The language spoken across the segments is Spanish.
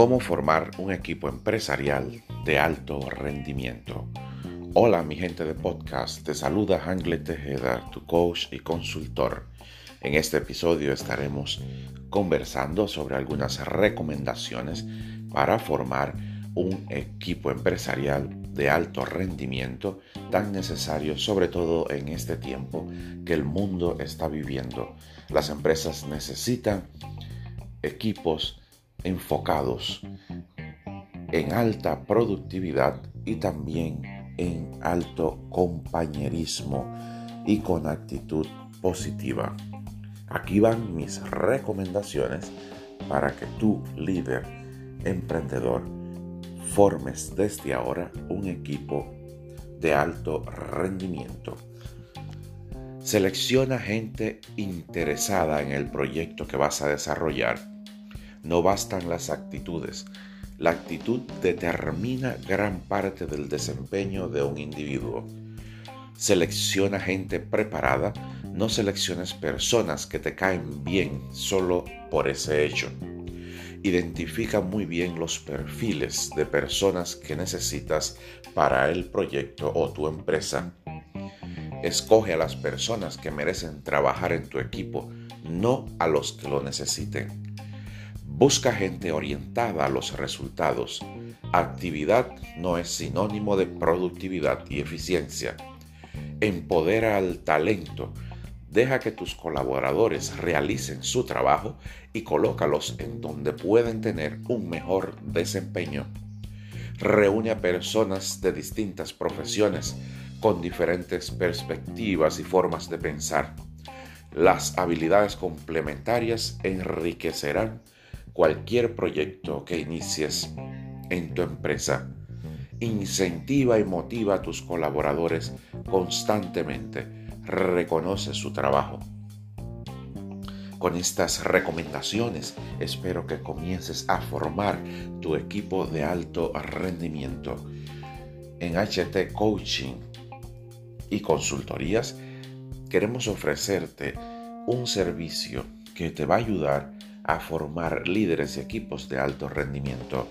cómo formar un equipo empresarial de alto rendimiento. Hola mi gente de podcast, te saluda Hangle Tejeda, tu coach y consultor. En este episodio estaremos conversando sobre algunas recomendaciones para formar un equipo empresarial de alto rendimiento tan necesario sobre todo en este tiempo que el mundo está viviendo. Las empresas necesitan equipos enfocados en alta productividad y también en alto compañerismo y con actitud positiva. Aquí van mis recomendaciones para que tú, líder, emprendedor, formes desde ahora un equipo de alto rendimiento. Selecciona gente interesada en el proyecto que vas a desarrollar no bastan las actitudes. La actitud determina gran parte del desempeño de un individuo. Selecciona gente preparada, no selecciones personas que te caen bien solo por ese hecho. Identifica muy bien los perfiles de personas que necesitas para el proyecto o tu empresa. Escoge a las personas que merecen trabajar en tu equipo, no a los que lo necesiten. Busca gente orientada a los resultados. Actividad no es sinónimo de productividad y eficiencia. Empodera al talento. Deja que tus colaboradores realicen su trabajo y colócalos en donde pueden tener un mejor desempeño. Reúne a personas de distintas profesiones con diferentes perspectivas y formas de pensar. Las habilidades complementarias enriquecerán cualquier proyecto que inicies en tu empresa. Incentiva y motiva a tus colaboradores constantemente. Reconoce su trabajo. Con estas recomendaciones espero que comiences a formar tu equipo de alto rendimiento. En HT Coaching y consultorías queremos ofrecerte un servicio que te va a ayudar a formar líderes y equipos de alto rendimiento.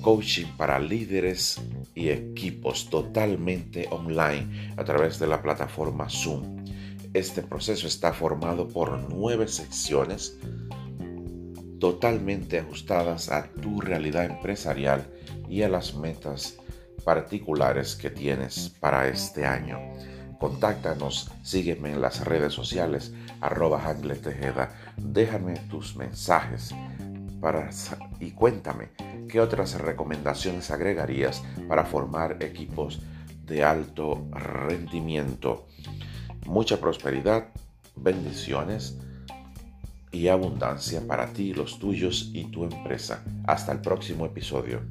Coaching para líderes y equipos totalmente online a través de la plataforma Zoom. Este proceso está formado por nueve secciones totalmente ajustadas a tu realidad empresarial y a las metas particulares que tienes para este año. Contáctanos, sígueme en las redes sociales, arroba Tejeda. Déjame tus mensajes para, y cuéntame qué otras recomendaciones agregarías para formar equipos de alto rendimiento. Mucha prosperidad, bendiciones y abundancia para ti, los tuyos y tu empresa. Hasta el próximo episodio.